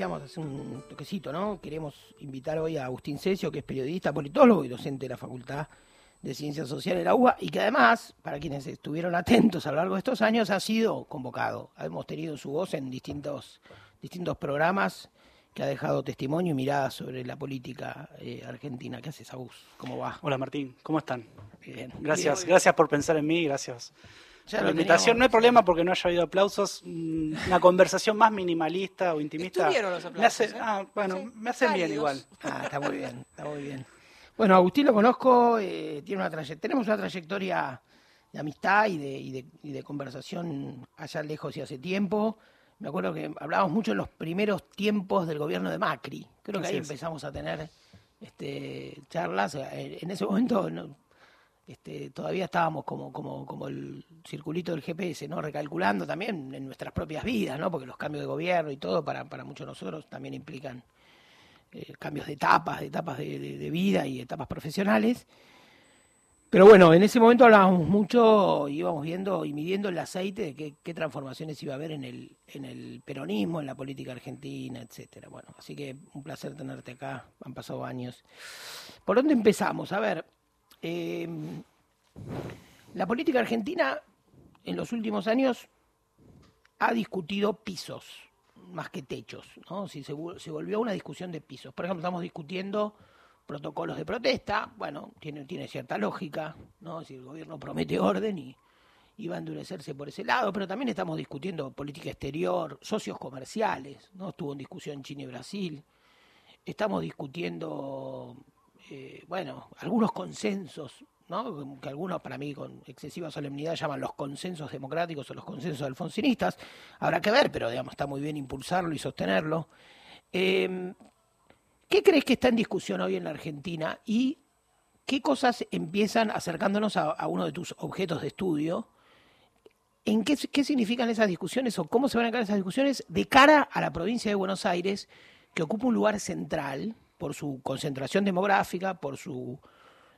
decíamos hace un toquecito, ¿no? Queremos invitar hoy a Agustín Cesio, que es periodista, politólogo y docente de la Facultad de Ciencias Sociales de la UBA, y que además, para quienes estuvieron atentos a lo largo de estos años, ha sido convocado. Hemos tenido su voz en distintos, distintos programas que ha dejado testimonio y mirada sobre la política eh, argentina. ¿Qué haces, Agus? ¿Cómo va? Hola, Martín. ¿Cómo están? Bien. Gracias, Bien. gracias por pensar en mí, gracias. La invitación. No hay problema porque no haya habido aplausos. Mm, Una conversación más minimalista o intimista. Estuvieron los me aplausos, hace- ¿eh? ah, bueno, Sí, me hacen bien igual. Ah, está muy bien, está muy bien. Bueno, Agustín lo conozco, eh, tiene una tenemos una trayectoria de amistad y de, y, de, y de conversación allá lejos y hace tiempo. Me acuerdo que hablábamos mucho en los primeros tiempos del gobierno de Macri. Creo que Así ahí es. empezamos a tener este, charlas. Eh, En ese momento no, este, todavía estábamos como, como, como el circulito del GPS, ¿no? Recalculando también en nuestras propias vidas, ¿no? Porque los cambios de gobierno y todo para, para muchos de nosotros también implican eh, cambios de etapas, de etapas de, vida y etapas profesionales. Pero bueno, en ese momento hablábamos mucho, íbamos viendo y midiendo el aceite de qué, qué transformaciones iba a haber en el, en el peronismo, en la política argentina, etcétera. Bueno, así que un placer tenerte acá, han pasado años. ¿Por dónde empezamos? A ver, eh, la política argentina en los últimos años ha discutido pisos más que techos, ¿no? Si se, se volvió una discusión de pisos. Por ejemplo, estamos discutiendo protocolos de protesta, bueno, tiene, tiene cierta lógica, ¿no? Si el gobierno promete orden y, y va a endurecerse por ese lado, pero también estamos discutiendo política exterior, socios comerciales, ¿no? Estuvo en discusión China y Brasil. Estamos discutiendo, eh, bueno, algunos consensos, ¿no? Que algunos para mí con excesiva solemnidad llaman los consensos democráticos o los consensos alfonsinistas. Habrá que ver, pero digamos, está muy bien impulsarlo y sostenerlo. Eh, ¿Qué crees que está en discusión hoy en la Argentina y qué cosas empiezan acercándonos a, uno de tus objetos de estudio? ¿En qué, qué significan esas discusiones o cómo se van a encarar esas discusiones de cara a la provincia de Buenos Aires, que ocupa un lugar central por su concentración demográfica, por su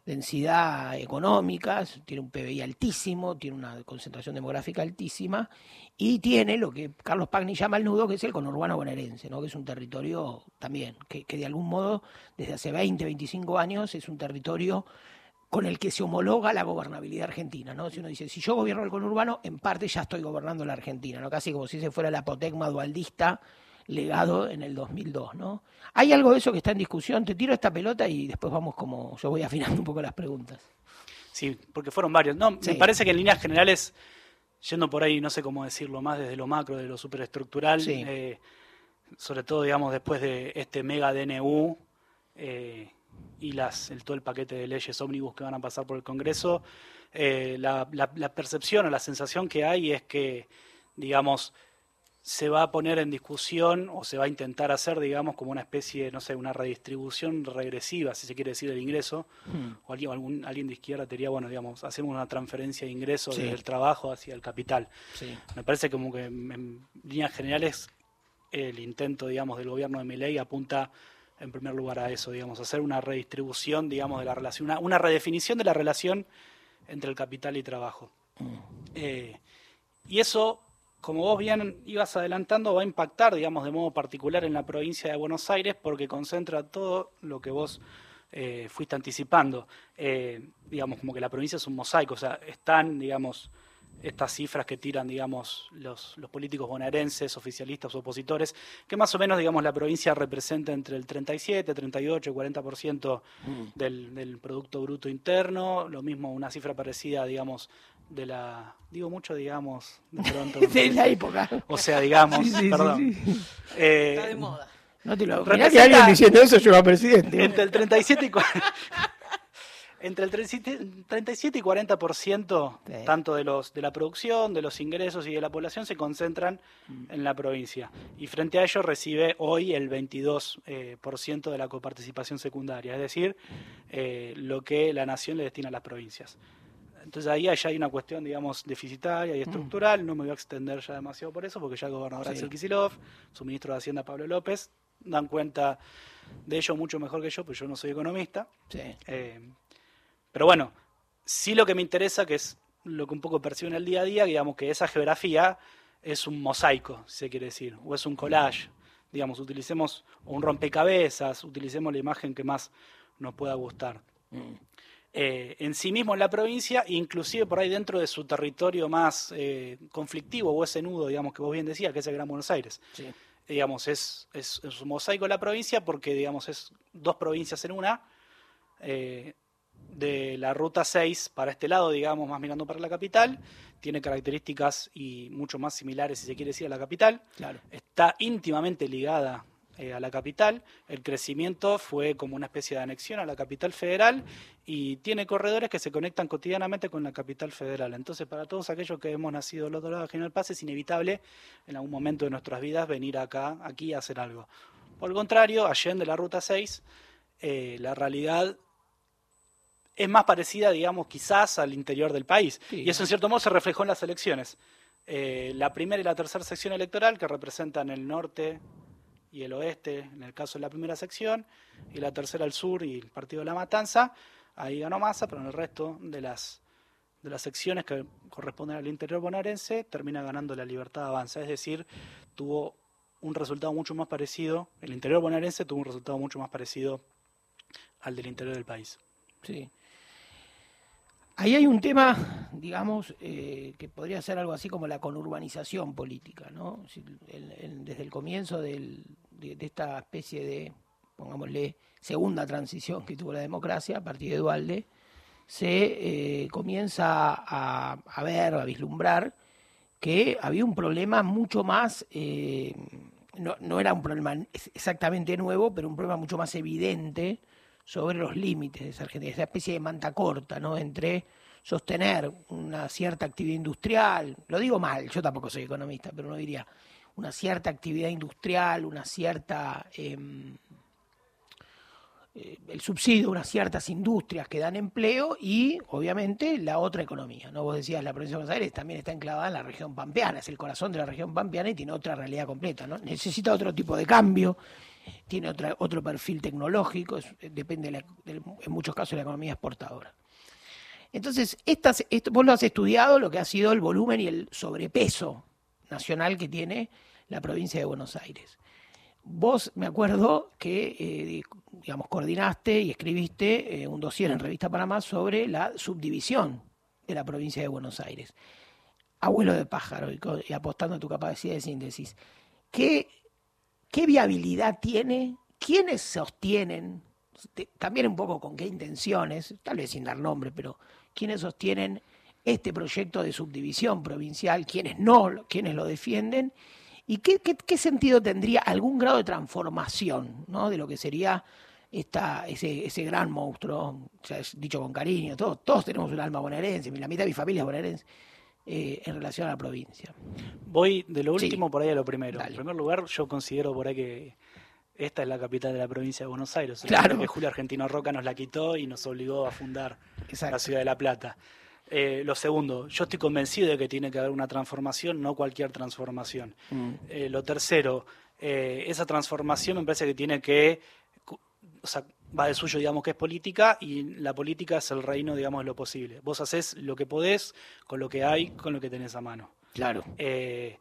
densidad económica, tiene un PBI altísimo, tiene una concentración demográfica altísima y tiene lo que Carlos Pagni llama el nudo, que es el conurbano bonaerense, ¿no? que es un territorio también, que, de algún modo desde hace 20, 25 años es un territorio con el que se homologa la gobernabilidad argentina, ¿no? Si uno dice, si yo gobierno el conurbano, en parte ya estoy gobernando la Argentina, ¿no? Casi como si ese fuera el apotegma dualdista legado en el 2002, ¿no? ¿Hay algo de eso que está en discusión? Te tiro esta pelota y después vamos como, yo voy afinando un poco las preguntas. Sí, porque fueron varios. No, Sí. me parece que en líneas generales, yendo por ahí, no sé cómo decirlo, más desde lo macro, de lo superestructural, Sí. eh, sobre todo, digamos, después de este mega DNU eh, y las, el, todo el paquete de leyes ómnibus que van a pasar por el Congreso, eh, la, la- la percepción o la sensación que hay es que, digamos, se va a poner en discusión o se va a intentar hacer, digamos, como una especie, no sé, una redistribución regresiva, si se quiere decir, del ingreso, o alguien, algún, alguien de izquierda te diría, bueno, digamos, hacemos una transferencia de ingresos Sí. desde el trabajo hacia el capital. Sí. Me parece como que en, en líneas generales el intento, digamos, del gobierno de Milei apunta en primer lugar a eso, digamos, hacer una redistribución, digamos, de la relación, una, una redefinición de la relación entre el capital y trabajo. Eh, y eso, como vos bien ibas adelantando, va a impactar, digamos, de modo particular en la provincia de Buenos Aires porque concentra todo lo que vos eh, fuiste anticipando. Eh, digamos, como que la provincia es un mosaico, o sea, están, digamos, estas cifras que tiran, digamos, los, los políticos bonaerenses, oficialistas, opositores, que más o menos, digamos, la provincia representa entre el 37, 38, 40% del, del Producto Bruto Interno, lo mismo una cifra parecida, digamos, de la... Digo mucho, digamos, de pronto. De la época. O sea, digamos, Sí, sí, sí, perdón. sí. Eh, Está de moda. No te lo Mirá que alguien diciendo eso lleva presidente. entre el 37 y cua- entre el 37 37 y 40% Sí. tanto de los de la producción, de los ingresos y de la población se concentran en la provincia y frente a ello recibe hoy el 22% eh, por ciento de la coparticipación secundaria, es decir, eh, lo que la nación le destina a las provincias. Entonces ahí ya hay una cuestión, digamos, deficitaria y estructural. No me voy a extender ya demasiado por eso, porque ya el gobernador Sí. Axel Kicillof, su ministro de Hacienda Pablo López, dan cuenta de ello mucho mejor que yo, pues yo no soy economista. Sí. Eh, pero bueno, sí lo que me interesa, que es lo que un poco percibo en el día a día, digamos que esa geografía es un mosaico, si se quiere decir, o es un collage. digamos, utilicemos un rompecabezas, utilicemos la imagen que más nos pueda gustar. Mm. Eh, en sí mismo en la provincia, inclusive por ahí dentro de su territorio más eh, conflictivo o ese nudo, digamos, que vos bien decías, que es el Gran Buenos Aires. Digamos, es, es, un mosaico la provincia porque, digamos, es dos provincias en una. Eh, de la ruta 6 para este lado, digamos, más mirando para la capital, tiene características y mucho más similares, si se quiere decir, a la capital. Claro. Está íntimamente ligada eh, a la capital. El crecimiento fue como una especie de anexión a la capital federal y tiene corredores que se conectan cotidianamente con la capital federal. Entonces, para todos aquellos que hemos nacido al otro lado de General Paz, es inevitable en algún momento de nuestras vidas venir acá, aquí a hacer algo. Por el contrario, allende la ruta 6, eh, la realidad es más parecida, digamos, quizás al interior del país. Y eso en cierto modo se reflejó en las elecciones. Eh, la primera y la tercera sección electoral, que representan el norte y el oeste, en el caso de la primera sección, y la tercera el sur y el Partido de la Matanza, ahí ganó Massa, pero en el resto de las, de las secciones que corresponden al interior bonaerense, termina ganando la Libertad Avanza. Es decir, tuvo un resultado mucho más parecido, el interior bonaerense tuvo un resultado mucho más parecido al del interior del país. Sí. Ahí hay un tema, digamos, eh, que podría ser algo así como la conurbanización política, ¿no? desde el comienzo de, esta especie de, pongámosle, segunda transición que tuvo la democracia a partir de Dualde, se eh, comienza a, ver, a vislumbrar que había un problema mucho más, eh, no, no era un problema exactamente nuevo, pero un problema mucho más evidente sobre los límites de esa Argentina, esa especie de manta corta, ¿no? Entre sostener una cierta actividad industrial, lo digo mal, yo tampoco soy economista, pero uno diría una cierta actividad industrial, una cierta em, eh, el subsidio unas ciertas industrias que dan empleo y obviamente la otra economía. ¿no? Vos decías, la provincia de Buenos Aires también está enclavada en la región pampeana, es el corazón de la región pampeana y tiene otra realidad completa. ¿no? Necesita otro tipo de cambio tiene otra, otro perfil tecnológico, depende en muchos casos de la economía exportadora. Entonces, estas, esto, vos lo has estudiado, lo que ha sido el volumen y el sobrepeso nacional que tiene la provincia de Buenos Aires. Vos me acuerdo que, eh, digamos, coordinaste y escribiste eh, un dossier en Revista Panamá sobre la subdivisión de la provincia de Buenos Aires. Abuelo de pájaro y, y apostando a tu capacidad de síntesis. ¿Qué ¿Qué viabilidad tiene? ¿Quiénes sostienen? También un poco con qué intenciones, tal vez sin dar nombre, pero ¿quiénes sostienen este proyecto de subdivisión provincial? ¿Quiénes no? ¿Quiénes lo defienden? ¿Y qué, sentido tendría algún grado de transformación ¿no? de lo que sería esta, ese, ese gran monstruo? O sea, dicho con cariño, todos, todos tenemos un alma bonaerense, la mitad de mi familia es bonaerense. Eh, en relación a la provincia. Voy de lo último por ahí a lo primero. En primer lugar, yo considero por ahí que esta es la capital de la provincia de Buenos Aires. Claro. Que Julio Argentino Roca nos la quitó y nos obligó a fundar la ciudad de La Plata. Eh, lo segundo, yo estoy convencido de que tiene que haber una transformación, no cualquier transformación. Mm. Eh, lo tercero, esa transformación me parece que tiene que va de suyo, digamos, que es política y la política es el reino, digamos, de lo posible. Vos haces lo que podés con lo que hay, con lo que tenés a mano. Claro. Eh,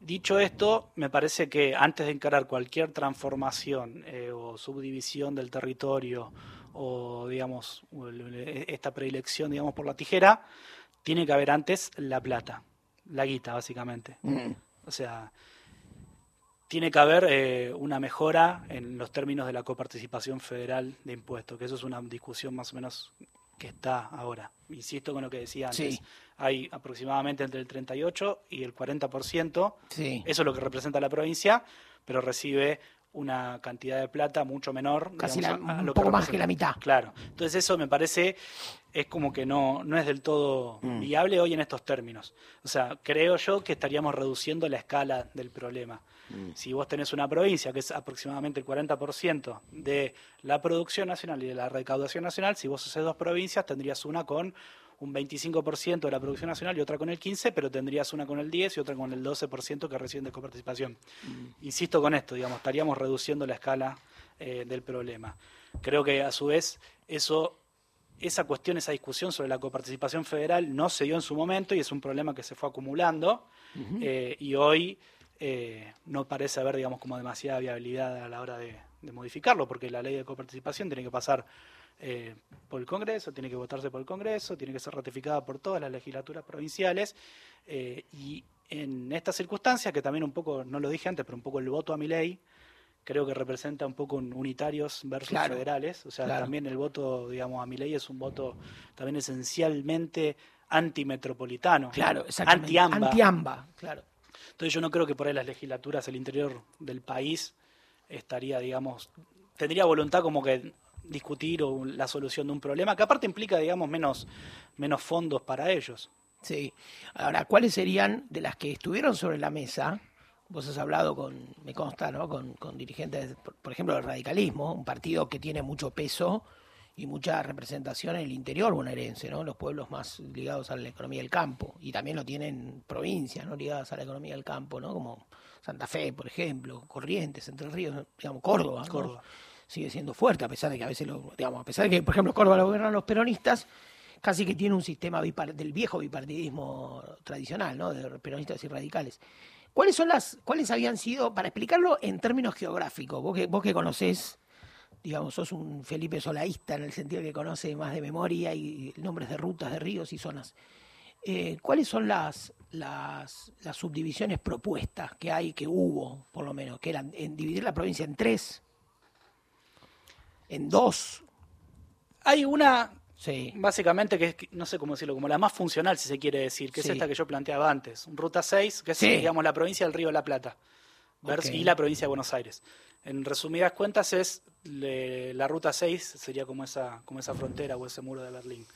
dicho esto, me parece que antes de encarar cualquier transformación eh, o subdivisión del territorio o, digamos, esta predilección, digamos, por la tijera, tiene que haber antes la plata, la guita, básicamente. Mm. O sea, tiene que haber eh, una mejora en los términos de la coparticipación federal de impuestos, que eso es una discusión más o menos que está ahora. Insisto con lo que decía antes. Hay aproximadamente entre el 38 y el 40%. Sí. Eso es lo que representa la provincia, pero recibe una cantidad de plata mucho menor. Casi un poco más que la mitad. Claro. Entonces eso me parece es como que no, no es del todo mm. viable hoy en estos términos. O sea, creo yo que estaríamos reduciendo la escala del problema. Mm. Si vos tenés una provincia que es aproximadamente el 40% de la producción nacional y de la recaudación nacional, si vos haces dos provincias, tendrías una con un 25% de la producción nacional y otra con el 15%, pero tendrías una con el 10% y otra con el 12% que reciben de coparticipación. Mm. Insisto con esto, digamos, estaríamos reduciendo la escala eh, del problema. Creo que a su vez eso esa cuestión, esa discusión sobre la coparticipación federal no se dio en su momento y es un problema que se fue acumulando eh, y hoy eh, no parece haber, digamos, como demasiada viabilidad a la hora de, modificarlo, porque la ley de coparticipación tiene que pasar eh, por el Congreso, tiene que votarse por el Congreso, tiene que ser ratificada por todas las legislaturas provinciales, eh, y en estas circunstancias, que también un poco, no lo dije antes, pero un poco el voto a mi ley, creo que representa un poco unitarios versus federales, o sea, también el voto, digamos, a mi ley es un voto también esencialmente antimetropolitano, claro, anti-AMBA. Anti-AMBA, claro. Entonces yo no creo que por ahí las legislaturas el interior del país estaría, digamos, tendría voluntad como que discutir o la solución de un problema, que aparte implica, digamos, menos, menos fondos para ellos. Sí. Ahora, ¿cuáles serían de las que estuvieron sobre la mesa? Vos has hablado con, me consta, ¿no? Con, con dirigentes, por, por ejemplo, del radicalismo, un partido que tiene mucho peso y mucha representación en el interior bonaerense, ¿no? Los pueblos más ligados a la economía del campo y también lo tienen provincias, ¿no? Ligadas a la economía del campo, ¿no? Como Santa Fe, por ejemplo, Corrientes, Entre Ríos, digamos Córdoba, Córdoba. Sigue siendo fuerte a pesar de que a veces lo, digamos, a pesar de que por ejemplo Córdoba lo gobiernan los peronistas, casi que tiene un sistema del viejo bipartidismo tradicional, ¿no? De peronistas y radicales. ¿Cuáles son las cuáles habían sido para explicarlo en términos geográficos? Vos que vos que conocés digamos, sos un Felipe Solaísta en el sentido que conoce más de memoria y nombres de rutas, de ríos y zonas. Eh, ¿Cuáles son las, las, las, subdivisiones propuestas que hay, que hubo, por lo menos, que eran en dividir la provincia en tres, en dos? Hay una, sí. básicamente, que es, no sé cómo decirlo, como la más funcional, si se quiere decir, que es esta que yo planteaba antes, Ruta 6, que es, digamos, la provincia del Río de la Plata, y la provincia de Buenos Aires. En resumidas cuentas es la ruta 6 sería como esa como esa frontera o ese muro de Berlín.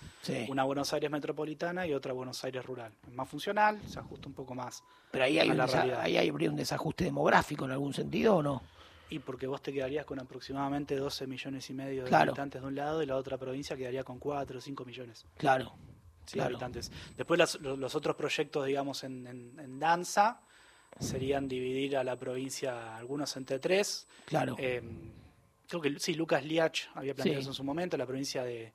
Una Buenos Aires metropolitana y otra Buenos Aires rural. Es más funcional, se ajusta un poco más. Pero ahí hay, un, ahí hay un desajuste demográfico en algún sentido o no? Y porque vos te quedarías con aproximadamente 12 millones y medio de habitantes de un lado y la otra provincia quedaría con 4 o 5 millones. Claro. de habitantes. Después los, otros proyectos, digamos, en, en danza, serían dividir a la provincia algunos entre tres. Claro. Eh, creo que sí, Lucas Liach había planteado eso en su momento, la provincia de,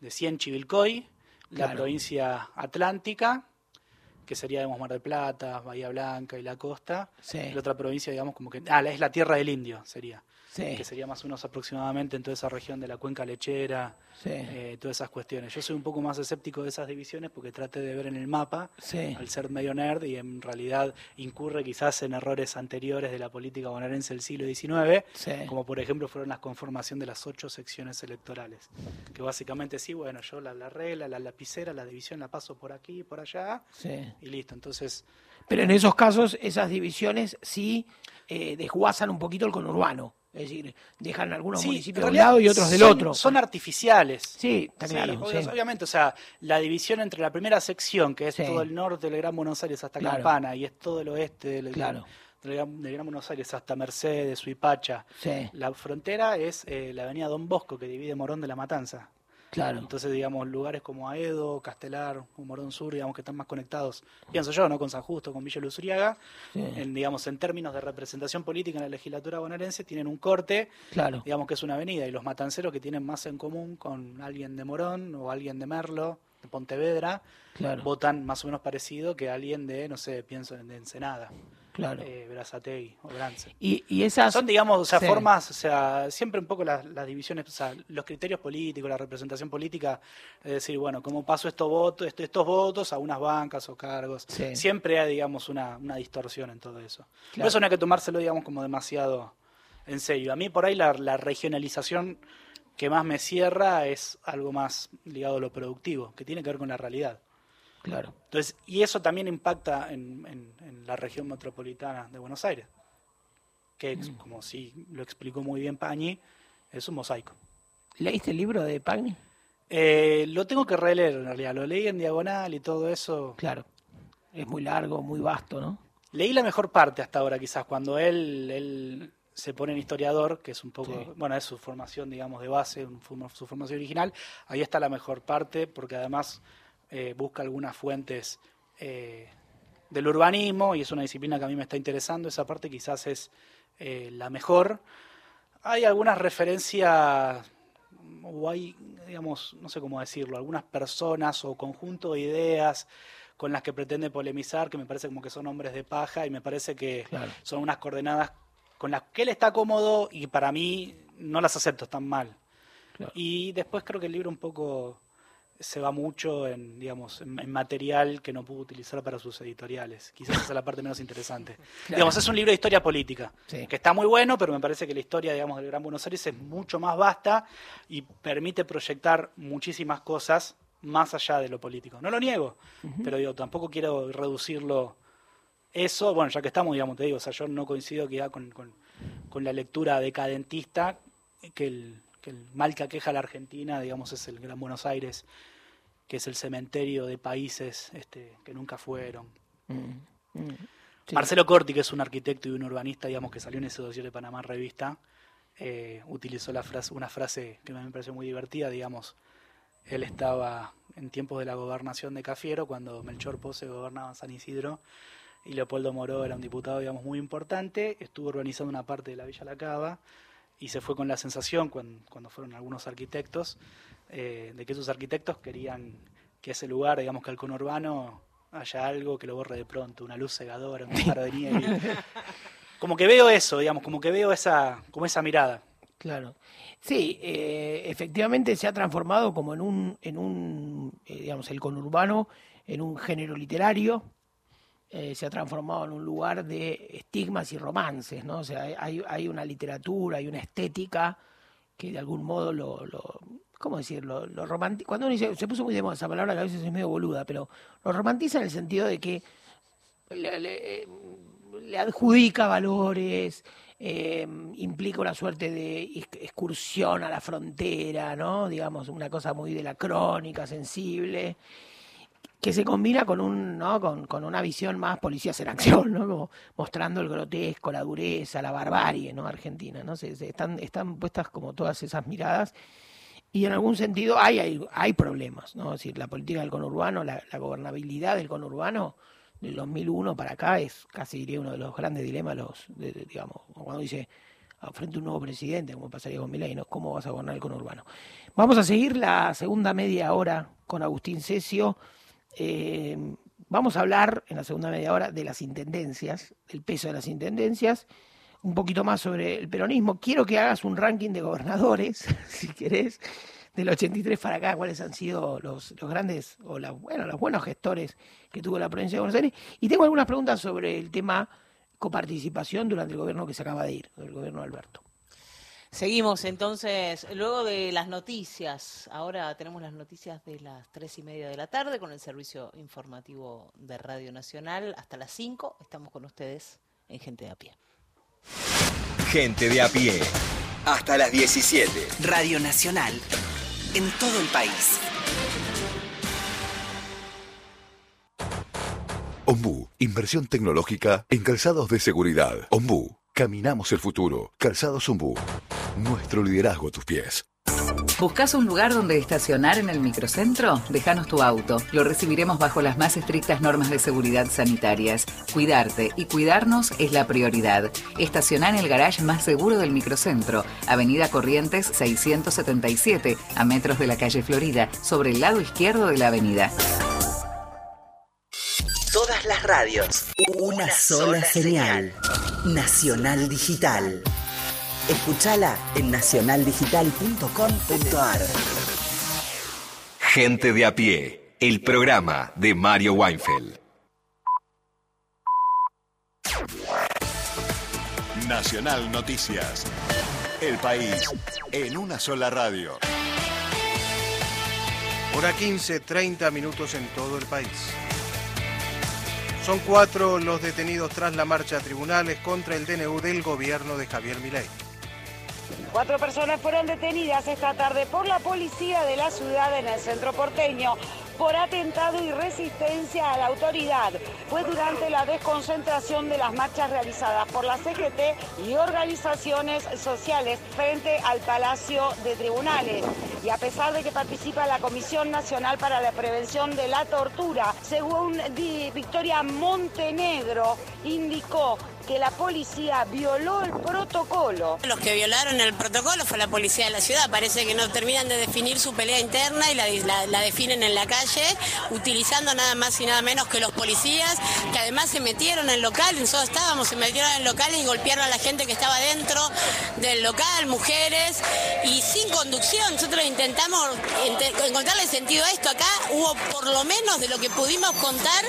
de Cien Chivilcoy, la provincia atlántica, que sería, digamos, Mar del Plata, Bahía Blanca y la costa. Y la otra provincia, digamos, como que... Ah, es la Tierra del Indio, sería que sería más o menos aproximadamente en toda esa región de la cuenca lechera, eh, todas esas cuestiones. Yo soy un poco más escéptico de esas divisiones porque traté de ver en el mapa, al ser medio nerd, y en realidad incurre quizás en errores anteriores de la política bonaerense del siglo XIX, como por ejemplo fueron la conformación de las ocho secciones electorales, que básicamente sí, bueno, yo la, la regla, la lapicera, la división la paso por aquí, por allá, y listo. Entonces... Pero en esos casos, esas divisiones sí eh, desguazan un poquito el conurbano. Es decir, dejan algunos municipios de un lado y otros del otro. Son artificiales. Sí, está claro. Obviamente, o sea, la división entre la primera sección, que es todo el norte del Gran Buenos Aires hasta Campana, y es todo el oeste del, Gran, Buenos Aires hasta Mercedes, Suipacha. La frontera es eh, la avenida Don Bosco, que divide Morón de la Matanza. Claro. Entonces, digamos, lugares como Aedo, Castelar, Morón Sur, digamos que están más conectados, pienso yo, ¿no? Con San Justo, con Villa Luzuriaga, en, digamos, en términos de representación política en la legislatura bonaerense, tienen un corte, claro. digamos que es una avenida, y los matanceros que tienen más en común con alguien de Morón o alguien de Merlo, de Pontevedra, votan más o menos parecido que alguien de, no sé, pienso en de Ensenada claro. eh, o Brance. Y, y, esas... Son, digamos, o sea, formas, o sea, siempre un poco las, divisiones, o sea, los criterios políticos, la representación política, es decir, bueno, cómo paso estos votos, estos votos a unas bancas o cargos. Siempre hay, digamos, una, una distorsión en todo eso. Por eso no hay que tomárselo, digamos, como demasiado en serio. A mí por ahí la, la regionalización que más me cierra es algo más ligado a lo productivo, que tiene que ver con la realidad. Claro. Entonces, y eso también impacta en, la región metropolitana de Buenos Aires, que mm. como si lo explicó muy bien Pañi, es un mosaico. ¿Leíste el libro de Pañi? Eh, lo tengo que releer en realidad, lo leí en diagonal y todo eso. Claro, es muy largo, muy vasto, ¿no? Leí la mejor parte hasta ahora, quizás, cuando él, él se pone en historiador, que es un poco, bueno, es su formación, digamos, de base, su formación original. Ahí está la mejor parte, porque además eh, busca algunas fuentes eh, del urbanismo y es una disciplina que a mí me está interesando. Esa parte quizás es eh, la mejor. Hay algunas referencias o hay, digamos, no sé cómo decirlo, algunas personas o conjunto de ideas con las que pretende polemizar, que me parece como que son hombres de paja y me parece que son unas coordenadas con las que él está cómodo y para mí no las acepto, están mal. Y después creo que el libro un poco se va mucho en, digamos, en, material que no pudo utilizar para sus editoriales. Quizás esa es la parte menos interesante. Digamos, es un libro de historia política, que está muy bueno, pero me parece que la historia, digamos, del Gran Buenos Aires es mucho más vasta y permite proyectar muchísimas cosas más allá de lo político. No lo niego, pero digo, tampoco quiero reducirlo eso, bueno, ya que estamos, digamos, te digo, o sea, yo no coincido que con, con, con la lectura decadentista que el el mal que aqueja a la Argentina, digamos, es el Gran Buenos Aires, que es el cementerio de países este, que nunca fueron. Mm, mm, Marcelo Corti, que es un arquitecto y un urbanista, digamos, que salió en ese dossier de Panamá Revista, eh, utilizó la frase, una frase que me pareció muy divertida, digamos, él estaba en tiempos de la gobernación de Cafiero, cuando Melchor Pose gobernaba San Isidro, y Leopoldo Moró era un diputado, digamos, muy importante, estuvo urbanizando una parte de la Villa La Cava, y se fue con la sensación, cuando, fueron algunos arquitectos, eh, de que esos arquitectos querían que ese lugar, digamos que al conurbano, haya algo que lo borre de pronto, una luz cegadora, un paro de nieve. como que veo eso, digamos, como que veo esa, como esa mirada. Claro. Sí, eh, efectivamente se ha transformado como en un, en un eh, digamos, el conurbano, en un género literario, eh, se ha transformado en un lugar de estigmas y romances, ¿no? O sea, hay, una literatura, hay una estética que de algún modo lo, lo ¿cómo decirlo? Lo romantiza, cuando uno dice, se puso muy de moda esa palabra que a veces es medio boluda, pero lo romantiza en el sentido de que le, adjudica valores, eh, implica una suerte de excursión a la frontera, ¿no? Digamos, una cosa muy de la crónica, sensible que se combina con un ¿no? con, con, una visión más policías en acción, ¿no? Mostrando el grotesco, la dureza, la barbarie, ¿no? Argentina, ¿no? Se, están, están puestas como todas esas miradas y en algún sentido hay, hay, hay problemas, ¿no? Es decir, la política del conurbano, la, gobernabilidad del conurbano del 2001 para acá es casi diría uno de los grandes dilemas, los, digamos, cuando dice frente a un nuevo presidente, como pasaría con Milei, ¿no? ¿Cómo vas a gobernar el conurbano? Vamos a seguir la segunda media hora con Agustín Cesio eh, vamos a hablar en la segunda media hora de las intendencias, del peso de las intendencias, un poquito más sobre el peronismo. Quiero que hagas un ranking de gobernadores, si querés, del 83 para acá, cuáles han sido los, los grandes, o bueno, los buenos gestores que tuvo la provincia de Buenos Aires. Y tengo algunas preguntas sobre el tema coparticipación durante el gobierno que se acaba de ir, el gobierno de Alberto. Seguimos entonces, luego de las noticias, ahora tenemos las noticias de las tres y media de la tarde con el servicio informativo de Radio Nacional. Hasta las cinco estamos con ustedes en Gente de a pie. Gente de a pie. Hasta las 17. Radio Nacional. En todo el país. Ombú, inversión tecnológica en calzados de seguridad. Ombú, caminamos el futuro. Calzados Ombú. Nuestro liderazgo a tus pies. ¿Buscas un lugar donde estacionar en el microcentro? Déjanos tu auto. Lo recibiremos bajo las más estrictas normas de seguridad sanitarias. Cuidarte y cuidarnos es la prioridad. Estacionar en el garage más seguro del microcentro, Avenida Corrientes 677, a metros de la calle Florida, sobre el lado izquierdo de la avenida. Todas las radios. Una, sola, señal. Nacional Digital. Escúchala en nacionaldigital.com.ar. Gente de a pie, el programa de Mario Weinfeld. Nacional Noticias. El país en una sola radio. Hora 15, 30 minutos en todo el país. Son cuatro los detenidos tras la marcha a tribunales contra el DNU del gobierno de Javier Milei. Cuatro personas fueron detenidas esta tarde por la policía de la ciudad en el centro porteño por atentado y resistencia a la autoridad. Fue durante la desconcentración de las marchas realizadas por la CGT y organizaciones sociales frente al Palacio de Tribunales. Y a pesar de que participa la Comisión Nacional para la Prevención de la Tortura, según Victoria Montenegro, indicó que la policía violó el protocolo. Los que violaron el protocolo fue la policía de la ciudad. Parece que no terminan de definir su pelea interna y la, la- definen en la calle, utilizando nada más y nada menos que los policías, que además se metieron en local, nosotros estábamos, se metieron en local y golpearon a la gente que estaba dentro del local, mujeres, y sin conducción. Nosotros intentamos encontrarle sentido a esto. Acá hubo por lo menos de lo que pudimos contar,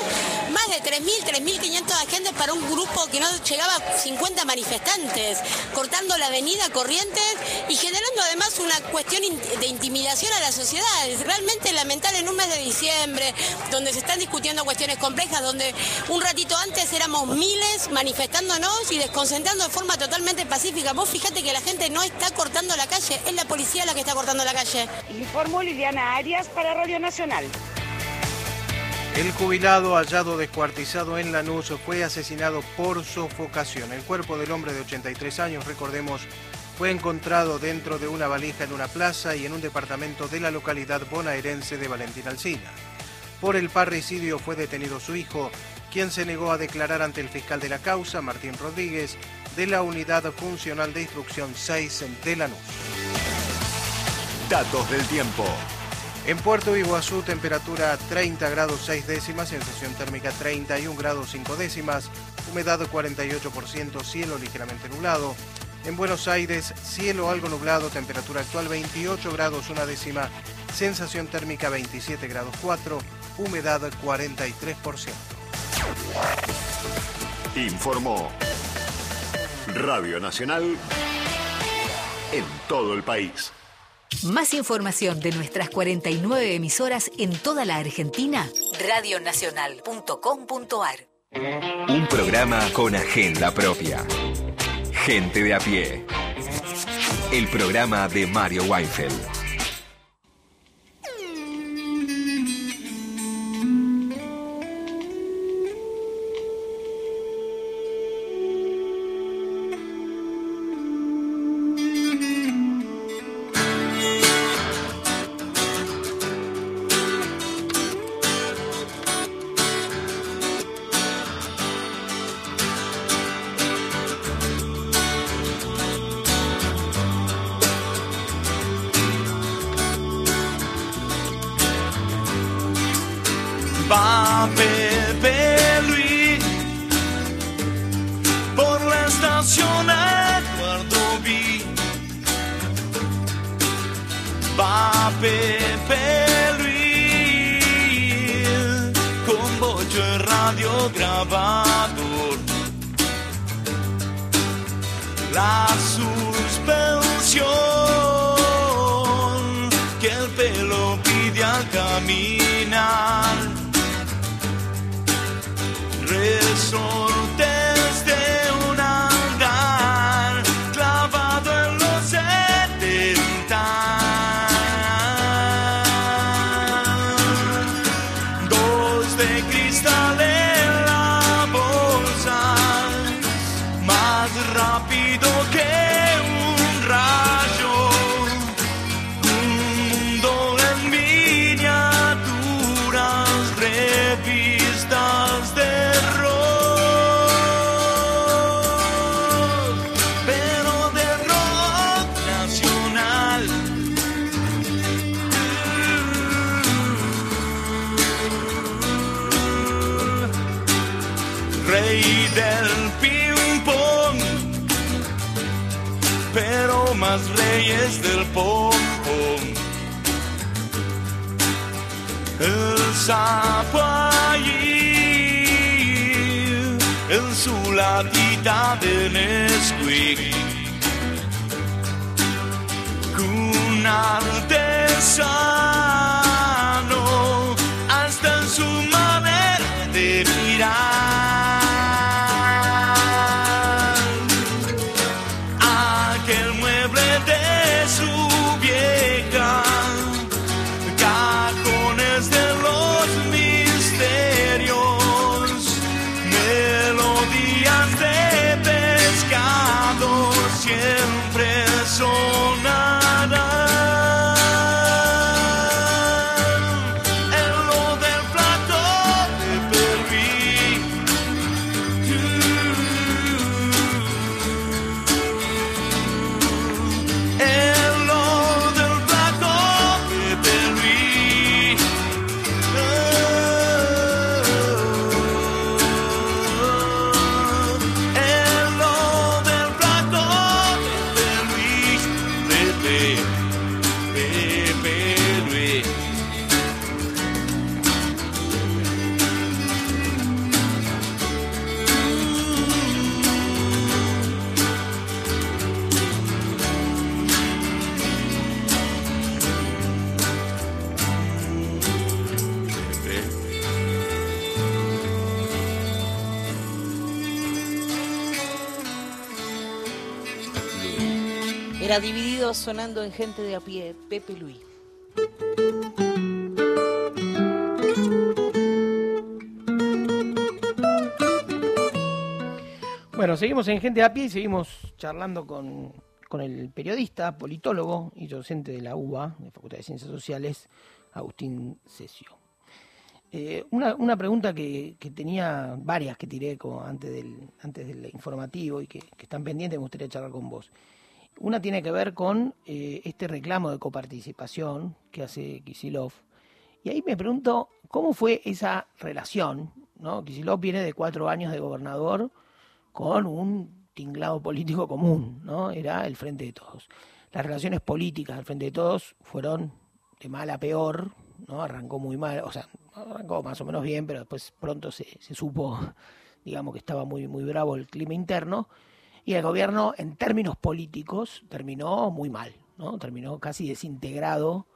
más de 3.000, 3.500 agentes para un grupo que no llegaba a 50 manifestantes, cortando la avenida Corrientes y generando además una cuestión de intimidación a la sociedad. Es realmente lamentable en un mes de diciembre, donde se están discutiendo cuestiones complejas, donde un ratito antes éramos miles manifestándonos y desconcentrando de forma totalmente pacífica. Vos fíjate que la gente no está cortando la calle, es la policía la que está cortando la calle. Informó Liliana Arias para Radio Nacional. El jubilado hallado descuartizado en Lanús fue asesinado por sofocación. El cuerpo del hombre de 83 años, recordemos, fue encontrado dentro de una valija en una plaza y en un departamento de la localidad bonaerense de Valentín Alsina. Por el parricidio fue detenido su hijo, quien se negó a declarar ante el fiscal de la causa, Martín Rodríguez, de la Unidad Funcional de Instrucción 6 de Lanús. Datos del tiempo. En Puerto Iguazú, temperatura 30 grados 6 décimas, sensación térmica 31 grados 5 décimas, humedad 48%, cielo ligeramente nublado. En Buenos Aires, cielo algo nublado, temperatura actual 28 grados 1 décima, sensación térmica 27 grados 4, humedad 43%. Informó Radio Nacional en todo el país. Más información de nuestras 49 emisoras en toda la Argentina, radionacional.com.ar. Un programa con agenda propia. Gente de a pie. El programa de Mario Weinfeld. La suspensión que el pelo pide al caminar reyes del pom pom. El sapo allí en su latita de Nesquik. Un artesano Sonando en gente de a pie, Pepe Luis. Bueno, seguimos en Gente a Pie y seguimos charlando con, con el periodista, politólogo y docente de la UBA, de Facultad de Ciencias Sociales, Agustín Cesio. Eh, una, una pregunta que, que tenía varias que tiré como antes, del, antes del informativo y que, que están pendientes, me gustaría charlar con vos. Una tiene que ver con eh, este reclamo de coparticipación que hace Kisilov. Y ahí me pregunto, ¿cómo fue esa relación? ¿no? Kisilov viene de cuatro años de gobernador con un tinglado político común, ¿no? Era el Frente de Todos. Las relaciones políticas del Frente de Todos fueron de mal a peor, ¿no? Arrancó muy mal, o sea, arrancó más o menos bien, pero después pronto se, se supo, digamos que estaba muy, muy bravo el clima interno, y el gobierno, en términos políticos, terminó muy mal, ¿no? Terminó casi desintegrado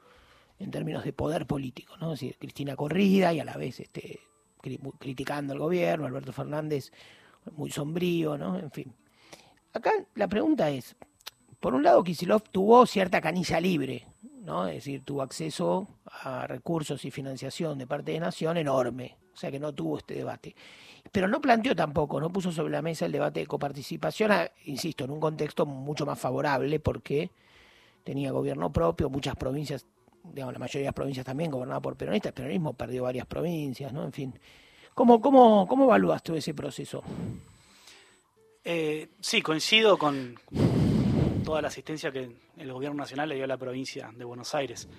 en términos de poder político, ¿no? Es decir, Cristina corrida y a la vez este, cri- criticando al gobierno, Alberto Fernández muy sombrío, ¿no? En fin. Acá la pregunta es, por un lado Kisilov tuvo cierta canilla libre, Es decir, tuvo acceso a recursos y financiación de parte de Nación enorme, o sea que no tuvo este debate. Pero no planteó tampoco, no puso sobre la mesa el debate de coparticipación, a- insisto, en un contexto mucho más favorable porque tenía gobierno propio, muchas provincias, digamos, la mayoría de las provincias también gobernadas por peronistas, peronismo perdió varias provincias, ¿no? En fin. ¿Cómo, cómo, cómo evalúas todo ese proceso? Eh, sí, coincido con toda la asistencia que el gobierno nacional le dio a la provincia de Buenos Aires.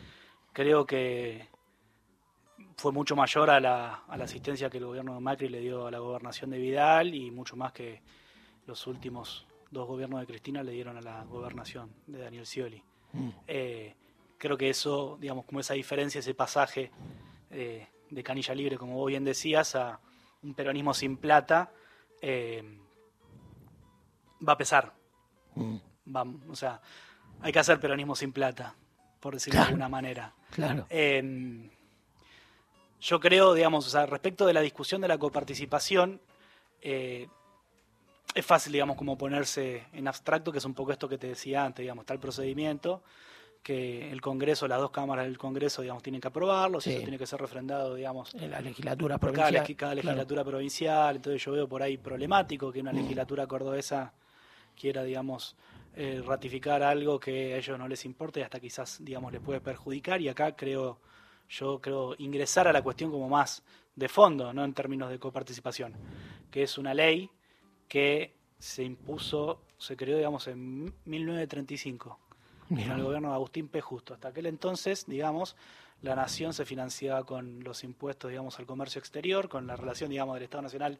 Creo que fue mucho mayor a la, a la asistencia que el gobierno de Macri le dio a la gobernación de Vidal y mucho más que los últimos dos gobiernos de Cristina le dieron a la gobernación de Daniel Scioli. Eh, creo que eso, digamos, como esa diferencia, ese pasaje eh, de canilla libre, como vos bien decías, a un peronismo sin plata, eh, va a pesar. Va- o sea, hay que hacer peronismo sin plata, por decirlo Claro. de alguna manera. Claro. Eh, yo creo, digamos, o sea, respecto de la discusión de la coparticipación, eh, es fácil, digamos, como ponerse en abstracto, que es un poco esto que te decía antes, digamos, está el procedimiento, que el Congreso, las dos cámaras del Congreso, digamos, tienen que aprobarlo, si Sí. eso tiene que ser refrendado, digamos, En la legislatura por cada, provincial. cada claro. legislatura provincial, entonces yo veo por ahí problemático que una legislatura cordobesa quiera, digamos, eh, ratificar algo que a ellos no les importa y hasta quizás, digamos, les puede perjudicar y acá creo, yo creo ingresar a la cuestión como más de fondo, no en términos de coparticipación, que es una ley que se impuso, se creó, digamos, en 1935 en el gobierno de Agustín P. Justo. Hasta aquel entonces, digamos, la nación se financiaba con los impuestos, digamos, al comercio exterior, con la relación, digamos, del Estado Nacional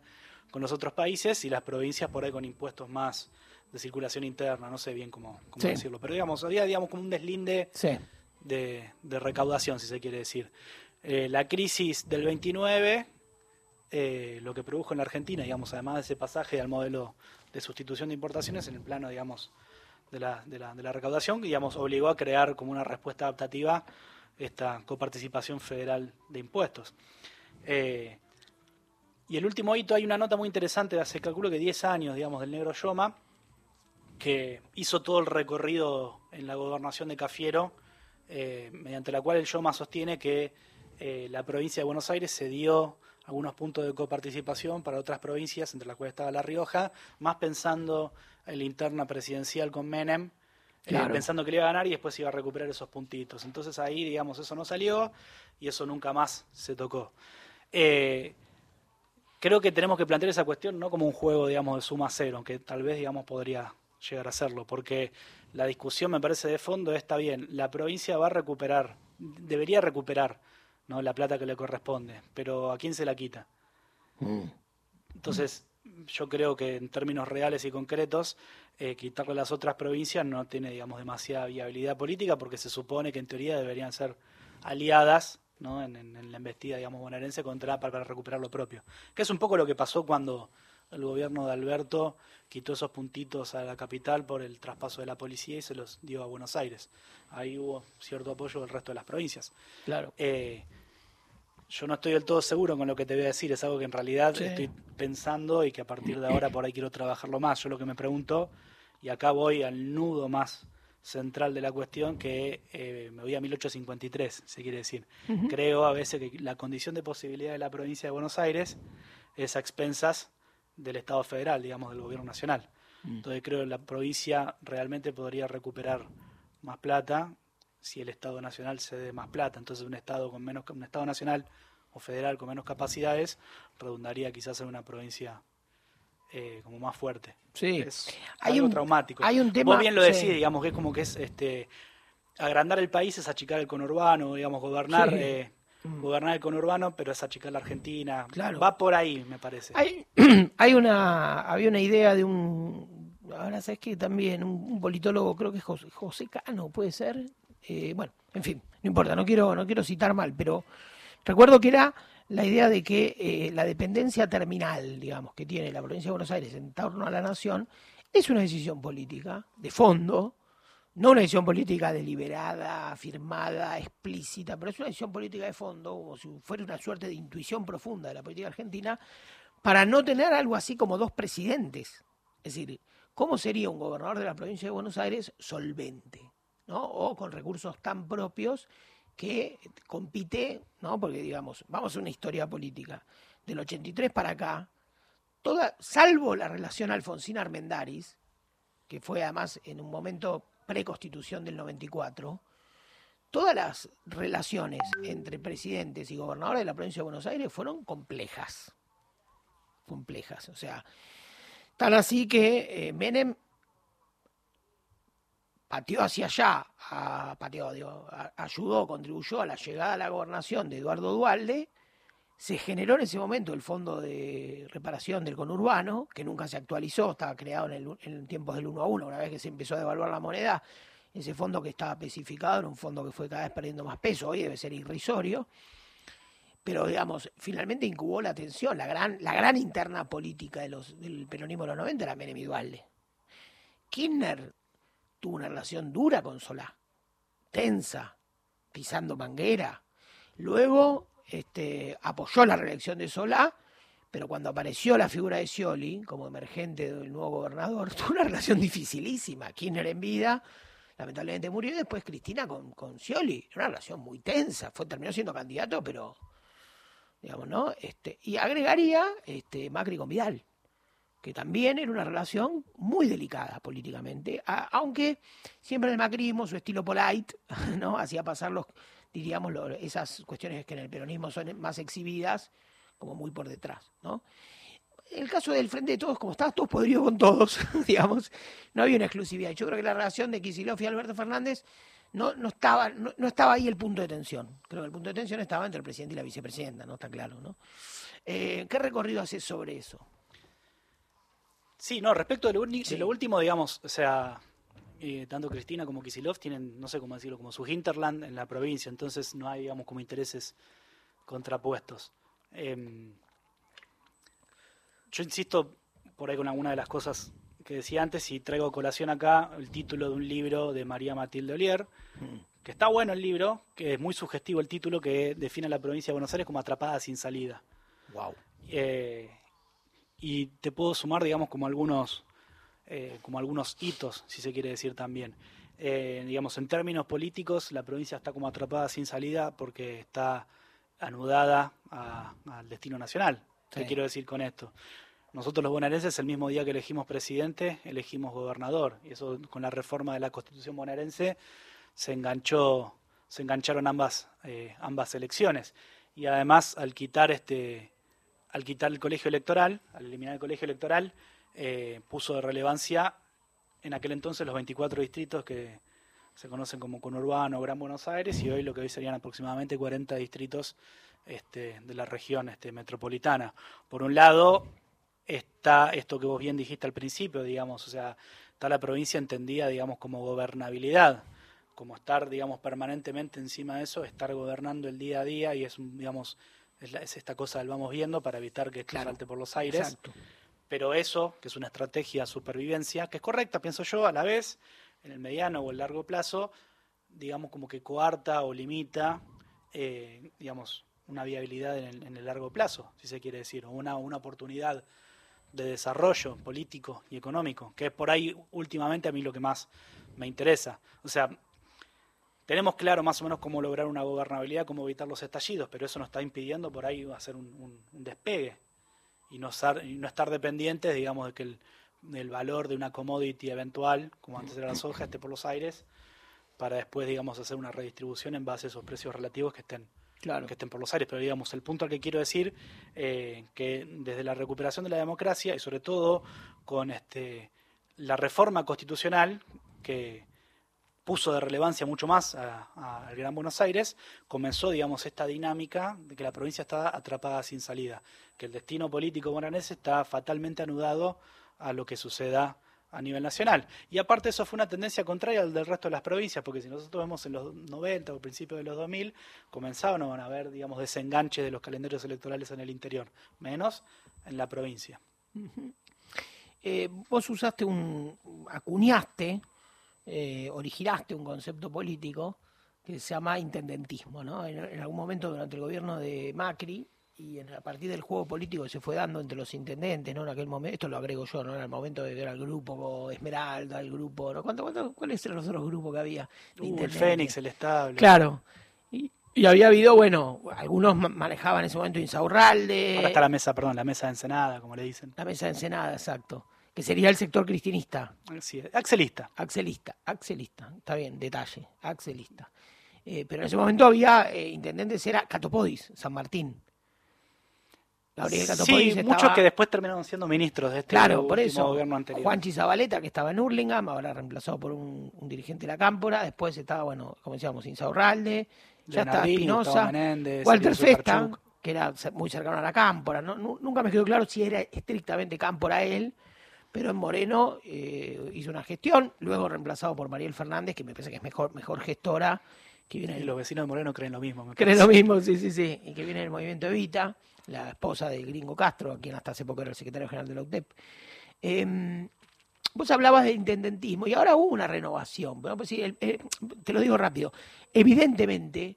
con los otros países y las provincias por ahí con impuestos más de circulación interna, no sé bien cómo, cómo Sí. decirlo, pero digamos, había, digamos, como un deslinde Sí. de, de recaudación, si se quiere decir. Eh, la crisis del 29, eh, lo que produjo en la Argentina, digamos, además de ese pasaje al modelo de sustitución de importaciones en el plano, digamos, de la, de la, de la recaudación, digamos, obligó a crear como una respuesta adaptativa esta coparticipación federal de impuestos. Eh, y el último hito, hay una nota muy interesante de hace, calculo que 10 años, digamos, del negro Yoma, que hizo todo el recorrido en la gobernación de Cafiero, eh, mediante la cual el Yoma sostiene que eh, la provincia de Buenos Aires se dio algunos puntos de coparticipación para otras provincias, entre las cuales estaba La Rioja, más pensando en la interna presidencial con Menem, eh, pensando que le iba a ganar y después iba a recuperar esos puntitos. Entonces ahí, digamos, eso no salió y eso nunca más se tocó. Eh, creo que tenemos que plantear esa cuestión no como un juego, digamos, de suma cero, aunque tal vez, digamos, podría llegar a serlo, porque la discusión me parece de fondo está bien, la provincia va a recuperar, debería recuperar ¿no? la plata que le corresponde, pero ¿a quién se la quita? Entonces, yo creo que en términos reales y concretos, eh, quitarle a las otras provincias no tiene, digamos, demasiada viabilidad política porque se supone que en teoría deberían ser aliadas ¿no? en, en- en la embestida, digamos, bonaerense contra para, para recuperar lo propio. Que es un poco lo que pasó cuando el gobierno de Alberto quitó esos puntitos a la capital por el traspaso de la policía y se los dio a Buenos Aires. Ahí hubo cierto apoyo del resto de las provincias. Claro. Eh, yo no estoy del todo seguro con lo que te voy a decir, es algo que en realidad Sí. estoy pensando y que a partir de ahora por ahí quiero trabajarlo más. Yo lo que me pregunto, y acá voy al nudo más central de la cuestión que eh, me voy a 1853, se quiere decir. Creo a veces que la condición de posibilidad de la provincia de Buenos Aires es a expensas del Estado federal, digamos, del gobierno nacional. Mm. Entonces creo que la provincia realmente podría recuperar más plata si el Estado nacional cede más plata. Entonces un Estado con menos un Estado nacional o federal con menos capacidades redundaría quizás en una provincia eh, como más fuerte. Sí. Es Hay algo un- traumático. hay un tema- Vos bien lo sí. decís, digamos que es como que es este agrandar el país es achicar el conurbano, digamos, gobernar Sí. eh, Mm. gobernar el conurbano, pero es achicar la Argentina. Claro. Va por ahí, me parece. Hay, hay una, había una idea de un, ahora sabes que también, un, un politólogo, creo que es José, José Cano, puede ser. Eh, bueno, en fin, no importa, no quiero, no quiero citar mal, pero recuerdo que era la idea de que eh, la dependencia terminal, digamos, que tiene la provincia de Buenos Aires en torno a la nación, es una decisión política, de fondo, no una decisión política deliberada, firmada, explícita, pero es una decisión política de fondo, como si fuera una suerte de intuición profunda de la política argentina, para no tener algo así como dos presidentes. Es decir, ¿cómo sería un gobernador de la provincia de Buenos Aires solvente? ¿no? O con recursos tan propios que compite, ¿no? Porque digamos, vamos a una historia política. Del 83 para acá, toda, salvo la relación Alfonsín-Armendáriz, que fue además en un momento preconstitución del 94, todas las relaciones entre presidentes y gobernadores de la provincia de Buenos Aires fueron complejas. Complejas. O sea, tan así que eh, Menem pateó hacia allá, a- pateó, ayudó, contribuyó a la llegada a la gobernación de Eduardo Dualde, se generó en ese momento el Fondo de Reparación del Conurbano, que nunca se actualizó, estaba creado en, el, en tiempos del 1 a 1, una vez que se empezó a devaluar la moneda, ese fondo que estaba especificado era un fondo que fue cada vez perdiendo más peso, hoy debe ser irrisorio, pero digamos, finalmente incubó la tensión, la gran, la gran interna política de los, del peronismo de los 90 era Menem y Dualde. Kirchner tuvo una relación dura con Solá, tensa, pisando manguera. Luego este, apoyó la reelección de Solá, pero cuando apareció la figura de Scioli como emergente del nuevo gobernador, tuvo una relación dificilísima. Kirchner en vida, lamentablemente murió, y después Cristina con, con Scioli. Una relación muy tensa, fue, terminó siendo candidato, pero, digamos, ¿no? Este, y agregaría este, Macri con Vidal que también era una relación muy delicada políticamente, aunque siempre el macrismo, su estilo polite, ¿no? hacía pasar los, diríamos, lo- esas cuestiones que en el peronismo son más exhibidas, como muy por detrás. ¿no? El caso del Frente de Todos, como estaba todos podridos con todos, digamos, no había una exclusividad. Yo creo que la relación de Kicillof y Alberto Fernández no, no, estaba, no, no estaba ahí el punto de tensión. Creo que el punto de tensión estaba entre el presidente y la vicepresidenta, ¿no? Está claro, ¿no? Eh, ¿Qué recorrido haces sobre eso? Sí, no, respecto de lo, uni- de lo último, digamos, o sea, eh, tanto Cristina como Kisilov tienen, no sé cómo decirlo, como su hinterland en la provincia, entonces no hay, digamos, como intereses contrapuestos. Em, yo insisto por ahí con alguna de las cosas que decía antes y traigo a colación acá el título de un libro de María Matilde Olier, que está bueno el libro, que es muy sugestivo el título, que define a la provincia de Buenos Aires como atrapada sin salida. Wow. Eh, y te puedo sumar, digamos, como algunos, eh, como algunos hitos, si se quiere decir también. Eh, digamos, en términos políticos, la provincia está como atrapada sin salida porque está anudada al destino nacional. ¿Qué Sí. quiero decir con esto? Nosotros los bonaerenses, el mismo día que elegimos presidente, elegimos gobernador. Y eso con la reforma de la constitución bonaerense se enganchó, se engancharon ambas, eh, ambas elecciones. Y además, al quitar este, al quitar el colegio electoral, al eliminar el colegio electoral, eh, puso de relevancia en aquel entonces los 24 distritos que se conocen como conurbano, Gran Buenos Aires, y hoy lo que hoy serían aproximadamente 40 distritos este, de la región este, metropolitana. Por un lado, está esto que vos bien dijiste al principio, digamos, o sea, está la provincia entendida, digamos, como gobernabilidad, como estar, digamos, permanentemente encima de eso, estar gobernando el día a día y es, digamos, es, la- es esta cosa del vamos viendo para evitar que esto Claro, salte por los aires. Exacto. Pero eso, que es una estrategia de supervivencia, que es correcta, pienso yo, a la vez, en el mediano o el largo plazo, digamos como que coarta o limita, eh, digamos, una viabilidad en el, en el largo plazo, si se quiere decir, o una, una oportunidad de desarrollo político y económico, que es por ahí últimamente a mí lo que más me interesa. O sea, tenemos claro más o menos cómo lograr una gobernabilidad, cómo evitar los estallidos, pero eso nos está impidiendo por ahí hacer un, despegue y no, estar, y no estar dependientes, digamos, de que el, el valor de una commodity eventual, como antes era la soja, esté por los aires, para después, digamos, hacer una redistribución en base a esos precios relativos que estén, Claro. que estén por los aires. Pero, digamos, el punto al que quiero decir, eh, que desde la recuperación de la democracia y sobre todo con este, la reforma constitucional que puso de relevancia mucho más al Gran Buenos Aires, comenzó, digamos, esta dinámica de que la provincia está atrapada sin salida, que el destino político moranese está fatalmente anudado a lo que suceda a nivel nacional. Y aparte eso fue una tendencia contraria al del resto de las provincias, porque si nosotros vemos en los 90 o principios de los 2000, comenzaban a haber, digamos, desenganches de los calendarios electorales en el interior, menos en la provincia. Eh, vos usaste un, acuñaste, eh, originaste un concepto político que se llama intendentismo, ¿no? En, en algún momento durante el gobierno de Macri y en- a partir del juego político que se fue dando entre los intendentes, ¿no? En aquel momento, esto lo agrego yo, ¿no? En el momento de ver al grupo Esmeralda, el grupo, ¿no? ¿Cuánto, cuánto, ¿Cuáles eran los otros grupos que había? Uh, el? Fénix, el Estable. Claro. Y, y había habido, bueno, algunos ma- manejaban en ese momento Insaurralde. Ahora está la mesa, perdón, la mesa de Ensenada, como le dicen. La mesa de Ensenada, exacto. Que sería el sector cristinista. Axelista. Axelista, axelista. Está bien, detalle. Axelista. Eh, pero en ese momento había eh, intendentes, era Catopodis, San Martín. Gabriel Catopodis Sí, estaba- muchos que después terminaron siendo ministros de este Claro, por eso. gobierno anterior. Juanchi Zabaleta, que estaba en Hurlingham, ahora reemplazado por un, un dirigente de la Cámpora. Después estaba, bueno, como decíamos, Insaurralde. Ya está Leonardini, Espinosa. Walter Festa, que era muy cercano a la Cámpora. No, nunca me quedó claro si era estrictamente Cámpora él, pero en Moreno eh, hizo una gestión. Luego reemplazado por Mariel Fernández, que me parece que es mejor, mejor gestora. Que viene Y los vecinos de Moreno creen lo mismo. me Cree parece. lo mismo, sí, sí, sí. Y que viene del movimiento Evita, la esposa del gringo Castro, quien hasta hace poco era el secretario general de la UTEP. Em, vos hablabas de intendentismo y ahora hubo una renovación. Bueno, pues sí, el- el- te lo digo rápido. Evidentemente,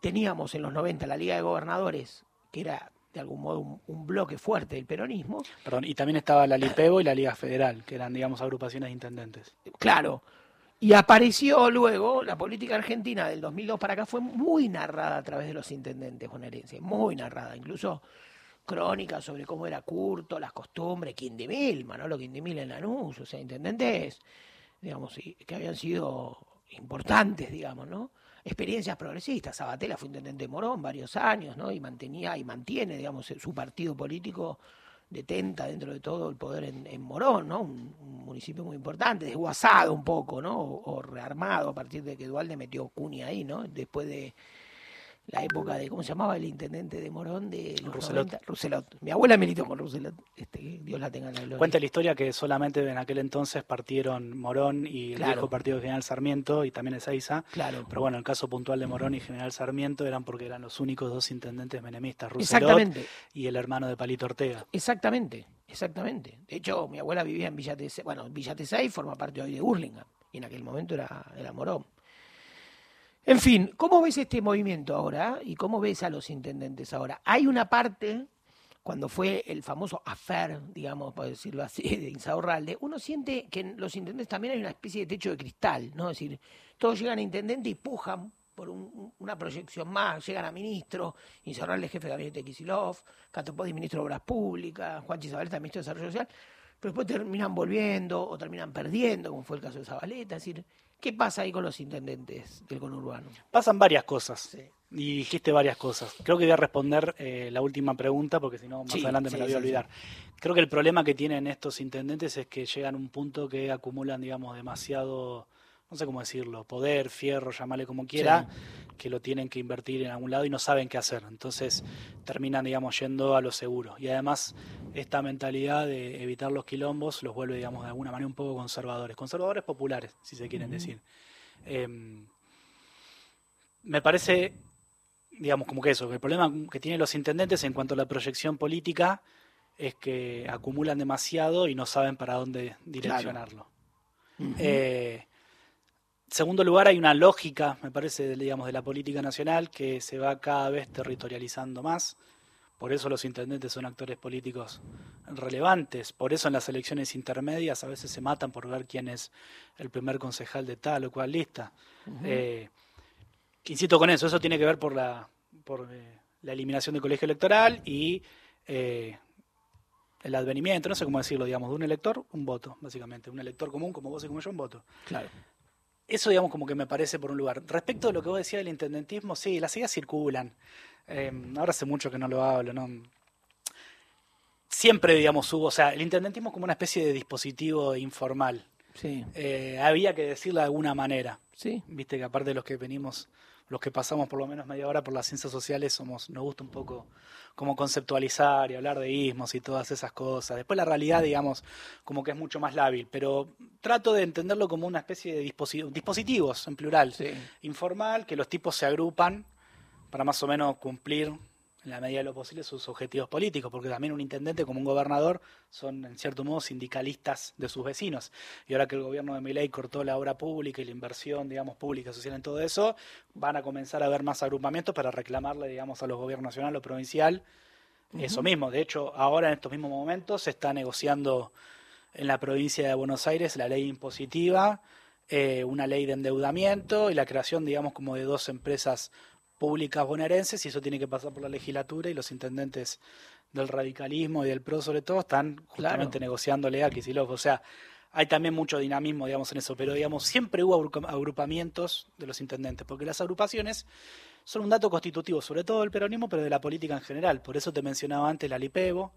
teníamos en los 90 la Liga de Gobernadores, que era de algún modo un, un bloque fuerte del peronismo. Perdón, y también estaba la LIPEVO y la Liga Federal, que eran, digamos, agrupaciones de intendentes. Claro. Y apareció luego la política argentina del 2002 para acá, fue muy narrada a través de los intendentes bonaerenses, muy narrada, incluso crónicas sobre cómo era Curto, las costumbres, Quindimil, Manolo Quindimil en Lanús, o sea, intendentes, digamos, que habían sido importantes, digamos, ¿no? Experiencias progresistas. Sabatella fue intendente de Morón varios años, ¿no? Y mantenía y mantiene, digamos, su partido político detenta dentro de todo el poder en, en Morón, ¿no? Un, un municipio muy importante, desguazado un poco, ¿no? O, o rearmado a partir de que Dualde metió Cuni ahí, ¿no? Después de la época de, ¿cómo se llamaba el intendente de Morón? De los Rousselot. 90? Rousselot. Mi abuela militó con Rousselot, este, Dios la tenga en la gloria. Cuenta la historia que solamente en aquel entonces partieron Morón y el Claro. viejo partido de General Sarmiento y también Ezeiza. Claro. Pero bueno, el caso puntual de Morón y General Sarmiento eran porque eran los únicos dos intendentes menemistas, Rousselot y el hermano de Palito Ortega. Exactamente, exactamente. De hecho, mi abuela vivía en Villa Tesey, bueno, Villa Tesey forma parte hoy de Hurlingham, y en aquel momento era, era Morón. En fin, ¿cómo ves este movimiento ahora y cómo ves a los intendentes ahora? Hay una parte, cuando fue el famoso affair, digamos, por decirlo así, de Insaurralde, uno siente que en los intendentes también hay una especie de techo de cristal, ¿no? Es decir, todos llegan a intendente y pujan por un- una proyección más, llegan a ministro, Insaurralde jefe de gabinete de Kisilov, Catopodi ministro de Obras Públicas, Juan Zabaleta ministro de Desarrollo Social, pero después terminan volviendo o terminan perdiendo, como fue el caso de Zabaleta, es decir, ¿qué pasa ahí con los intendentes del conurbano? Pasan varias cosas. Y dijiste varias cosas. Creo que voy a responder eh, la última pregunta porque si no más Sí, adelante me la voy a olvidar. Creo que el problema que tienen estos intendentes es que llegan a un punto que acumulan, digamos, demasiado, no sé cómo decirlo, poder, fierro, llamale como quiera, que lo tienen que invertir en algún lado y no saben qué hacer. Entonces terminan, digamos, yendo a lo seguro. Y además esta mentalidad de evitar los quilombos los vuelve, digamos, de alguna manera un poco conservadores. Conservadores populares, si se quieren decir. Em, me parece, digamos, como que eso, que el problema que tienen los intendentes en cuanto a la proyección política es que acumulan demasiado y no saben para dónde direccionarlo. Eh, segundo lugar, hay una lógica, me parece, digamos, de la política nacional que se va cada vez territorializando más. por eso los intendentes son actores políticos relevantes, por eso en las elecciones intermedias a veces se matan por ver quién es el primer concejal de tal o cual lista. Eh, insisto con eso, eso tiene que ver por la, por, eh, la eliminación del colegio electoral y eh, el advenimiento, no sé cómo decirlo, digamos, de un elector, un voto, básicamente. Un elector común como vos y como yo, un voto. Claro. Eso, digamos, como que me parece por un lugar. Respecto a lo que vos decías del intendentismo, sí, las ideas circulan. Eh, ahora hace mucho que no lo hablo, ¿no? Siempre, digamos, hubo, o sea, el intendentismo es como una especie de dispositivo informal. Sí. Eh, había que decirlo de alguna manera. Sí. Viste que aparte de los que venimos, los que pasamos por lo menos media hora por las ciencias sociales, somos, nos gusta un poco como conceptualizar y hablar de ismos y todas esas cosas. Después la realidad, digamos, como que es mucho más lábil, pero trato de entenderlo como una especie de disposi- dispositivos, en plural, informal, que los tipos se agrupan para más o menos cumplir en la medida de lo posible sus objetivos políticos, porque también un intendente como un gobernador son en cierto modo sindicalistas de sus vecinos. Y ahora que el gobierno de Milei cortó la obra pública y la inversión, digamos, pública, social en todo eso, van a comenzar a haber más agrupamientos para reclamarle, digamos, a los gobiernos nacional o provincial eso mismo. De hecho, ahora en estos mismos momentos se está negociando en la provincia de Buenos Aires la ley impositiva, eh, una ley de endeudamiento y la creación, digamos, como de dos empresas públicas bonaerenses y eso tiene que pasar por la legislatura y los intendentes del radicalismo y del PRO sobre todo están justamente negociándole a Kicillof. O sea, hay también mucho dinamismo, digamos, en eso, pero digamos, siempre hubo agrupa- agrupamientos de los intendentes, porque las agrupaciones son un dato constitutivo, sobre todo del peronismo, pero de la política en general. Por eso te mencionaba antes la LIPEVO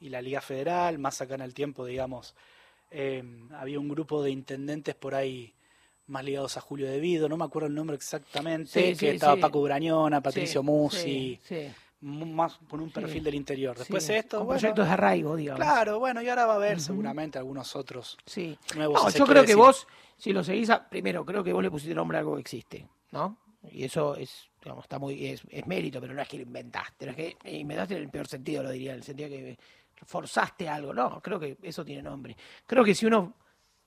y la Liga Federal, más acá en el tiempo, digamos, eh, había un grupo de intendentes por ahí más ligados a Julio De Vido, no me acuerdo el nombre exactamente, Sí, que sí, estaba sí. Paco Brañona, Patricio Musi, sí, sí. mu- más con un perfil del interior. Después esto, con bueno, proyectos de arraigo, digamos. Claro, bueno, y ahora va a haber seguramente algunos otros Sí. nuevos. No, yo creo que vos, si lo seguís, a- primero, creo que vos le pusiste nombre a algo que existe, ¿no? Y eso es, digamos, está muy, es, es mérito, pero no es que lo inventaste, no es que inventaste en el peor sentido, lo diría, en el sentido que forzaste algo, no, creo que eso tiene nombre. Creo que si uno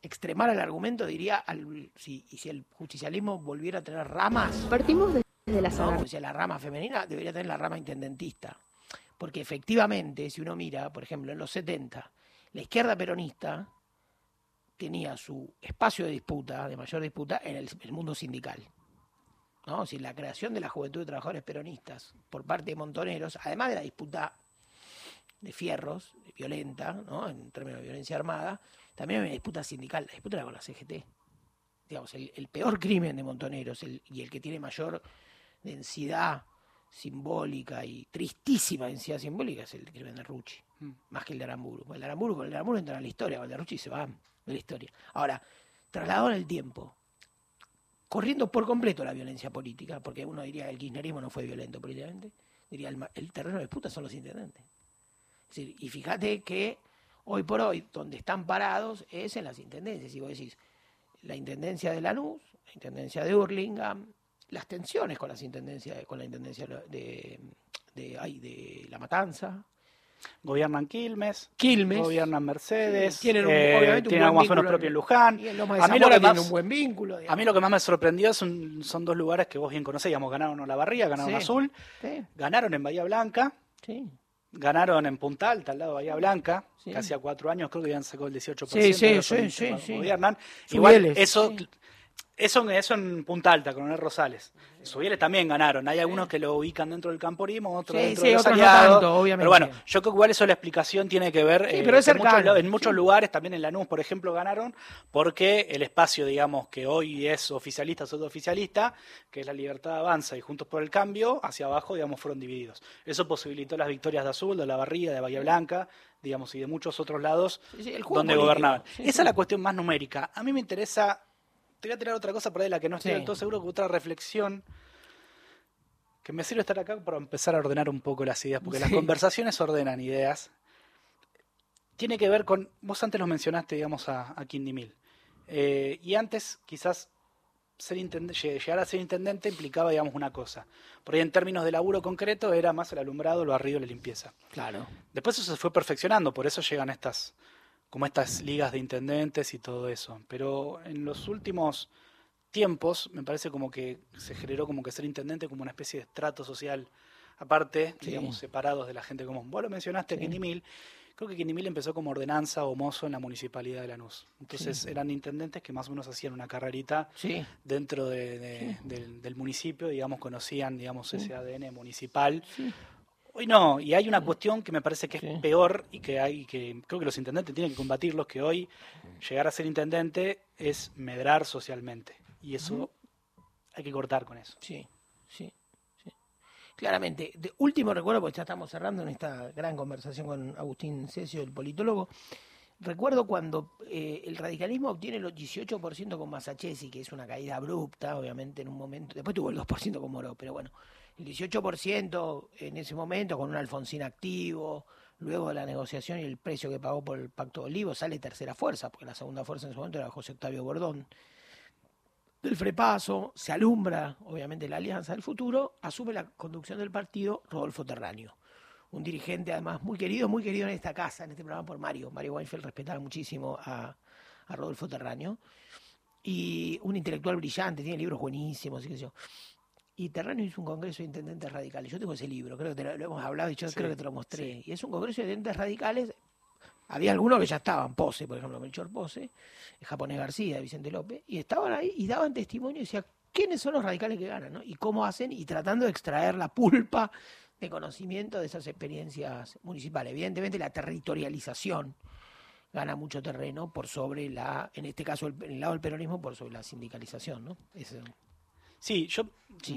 extremara el argumento, diría, al, si, y si el justicialismo volviera a tener ramas, Partimos desde la ¿no? zona. O sea, la rama femenina debería tener la rama intendentista. Porque efectivamente, si uno mira, por ejemplo, en los 70, la izquierda peronista tenía su espacio de disputa, de mayor disputa, en el, el mundo sindical. ¿no? Decir, la creación de la Juventud de Trabajadores Peronistas por parte de Montoneros, además de la disputa de fierros, violenta, ¿no? en términos de violencia armada, también había una disputa sindical, la disputa era con la CGT. Digamos, el, el peor crimen de Montoneros el- y el que tiene mayor densidad simbólica y tristísima densidad simbólica es el crimen de Rucci, Mm. más que el de Aramburu. El de Aramburu, con el de Aramburu entra en la historia, con el de Rucci se va de la historia. Ahora, trasladado en el tiempo, corriendo por completo la violencia política, porque uno diría que el kirchnerismo no fue violento políticamente, diría el, el terreno de disputa son los intendentes. Es decir, y fíjate que hoy por hoy, donde están parados es en las intendencias. Y vos decís, la intendencia de Lanús, la intendencia de Hurlingham, las tensiones con las intendencias, con la intendencia de, de, ay, de La Matanza. Gobiernan Quilmes, Quilmes. gobiernan Mercedes, tienen un- eh, tienen en- Luján. y Loma de A mí lo Zamora que tienen más- un buen vínculo. A mí lo que más me sorprendió son, son dos lugares que vos bien conocés, digamos, ganaron Barriga, ganaron Sí, Azul, sí. ganaron en Bahía Blanca, Sí. Ganaron en Punta Alta, al lado de Bahía Blanca, Sí. que hacía cuatro años creo que habían sacado el 18% Sí, sí, de los sí, sí, gobiernan. Igual Subieles, eso, sí. eso, en Punta Alta, Coronel Rosales. Subieles también ganaron. Hay algunos que lo ubican dentro del camporismo, otros Sí, dentro sí, de los otros no aliados. tanto, obviamente. Pero bueno, yo creo que igual eso la explicación tiene que ver Sí, eh, pero es que en muchos, en lugares, también en Lanús, por ejemplo, ganaron porque el espacio, digamos, que hoy es oficialista, pseudo-oficialista, que es la Libertad Avanza y Juntos por el Cambio, hacia abajo, digamos, fueron divididos. Eso posibilitó las victorias de Azul, de La Barriga, de Bahía Blanca, digamos, y de muchos otros lados donde político. gobernaban. Esa es la cuestión más numérica. A mí me interesa, te voy a tirar otra cosa por ahí, la que no estoy Sí. del todo seguro, que otra reflexión que me sirve estar acá para empezar a ordenar un poco las ideas, porque las conversaciones ordenan ideas. Tiene que ver con, vos antes lo mencionaste, digamos, a, a Quindimil. Eh, y antes, quizás, ser llegar a ser intendente implicaba, digamos, una cosa. Por ahí, en términos de laburo concreto, era más el alumbrado, el barrido, la limpieza. Claro. Después eso se fue perfeccionando, por eso llegan estas, como estas ligas de intendentes y todo eso. Pero en los últimos tiempos me parece como que se generó como que ser intendente como una especie de estrato social aparte, digamos, separados de la gente común. Vos lo mencionaste, Quindimil. Creo que Quindimil empezó como ordenanza o mozo en la municipalidad de Lanús. Entonces Sí. eran intendentes que más o menos hacían una carrerita Sí. dentro de- de- del, del municipio, digamos, conocían, digamos, ese ADN municipal. Hoy no, y hay una cuestión que me parece que es peor y que hay que creo que los intendentes tienen que combatirlos, que hoy llegar a ser intendente es medrar socialmente. Y eso hay que cortar con eso. Sí, sí, sí. Claramente. De último recuerdo, porque ya estamos cerrando en esta gran conversación con Agustín Cesio, el politólogo. Recuerdo cuando eh, el radicalismo obtiene los 18% con Masachesi, que es una caída abrupta, obviamente, en un momento. Después tuvo el 2% con Moró, pero bueno, el 18% en ese momento, con un Alfonsín activo, luego de la negociación y el precio que pagó por el Pacto de Olivos, sale tercera fuerza, porque la segunda fuerza en ese momento era José Octavio Bordón del Frepaso, se alumbra, obviamente, la Alianza del Futuro, asume la conducción del partido Rodolfo Terráneo. Un dirigente, además, muy querido, muy querido en esta casa, en este programa por Mario. Mario Weinfeld respetaba muchísimo a, a Rodolfo Terráneo. Y un intelectual brillante, tiene libros buenísimos, y qué sé yo. Y Terráneo hizo un congreso de intendentes radicales. Yo tengo ese libro, creo que te lo, lo hemos hablado y yo Sí, creo que te lo mostré. sí. Y es un congreso de intendentes radicales. Había algunos que ya estaban, Pose, por ejemplo, Melchor Pose, el japonés García, Vicente López, y estaban ahí y daban testimonio y decían, ¿quiénes son los radicales que ganan? no? Y cómo hacen, y tratando de extraer la pulpa de conocimiento de esas experiencias municipales. Evidentemente la territorialización gana mucho terreno por sobre la, en este caso el, el lado del peronismo, por sobre la sindicalización, ¿no? Eso. Sí, yo,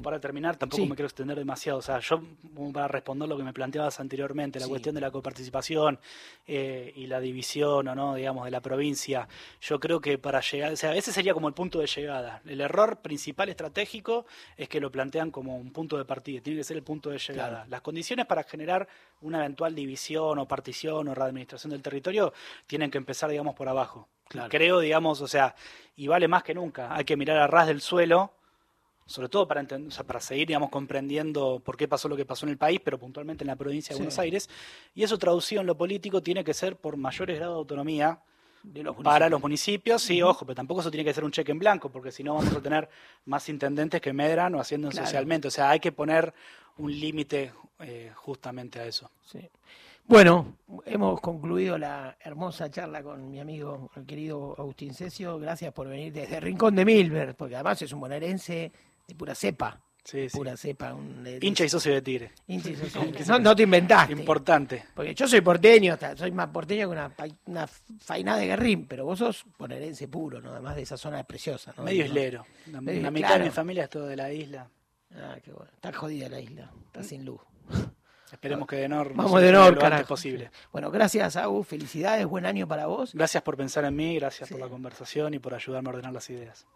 para terminar, tampoco Sí. me quiero extender demasiado. O sea, yo, como para responder lo que me planteabas anteriormente, la Sí. cuestión de la coparticipación eh, y la división o no, digamos, de la provincia, yo creo que para llegar, o sea, ese sería como el punto de llegada. El error principal estratégico es que lo plantean como un punto de partida, tiene que ser el punto de llegada. Claro. Las condiciones para generar una eventual división o partición o readministración del territorio tienen que empezar, digamos, por abajo. Claro. Creo, digamos, o sea, y vale más que nunca, hay que mirar a ras del suelo sobre todo para, entender, o sea, para seguir digamos, comprendiendo por qué pasó lo que pasó en el país, pero puntualmente en la provincia de Sí. Buenos Aires. Y eso traducido en lo político tiene que ser por mayores grados de autonomía De los para los municipios. Sí, ojo, pero tampoco eso tiene que ser un cheque en blanco, porque si no vamos a tener más intendentes que medran o haciendo Claro. socialmente. O sea, hay que poner un límite eh, justamente a eso. Sí. Bueno, hemos concluido la hermosa charla con mi amigo, el querido Agustín Cesio. Gracias por venir desde Rincón de Milver, porque además es un bonaerense de pura cepa. Sí, sí. Pura cepa. Un, de- Hincha y socio de Tigre. Hincha y socio. No, no te inventaste. Importante. Porque yo soy porteño, hasta soy más porteño que una, una faina de guerrín, pero vos sos bonaerense puro, ¿no? Además de esa zona preciosa, ¿no? Medio islero. La, Medio- la mitad claro. de mi familia es todo de la isla. Ah, qué bueno. Está jodida la isla, está sin luz. Esperemos que de Nor Vamos de solucione Nor, lo antes posible. Bueno, gracias, Agus. Felicidades, buen año para vos. Gracias por pensar en mí, gracias por la conversación y por ayudarme a ordenar las ideas.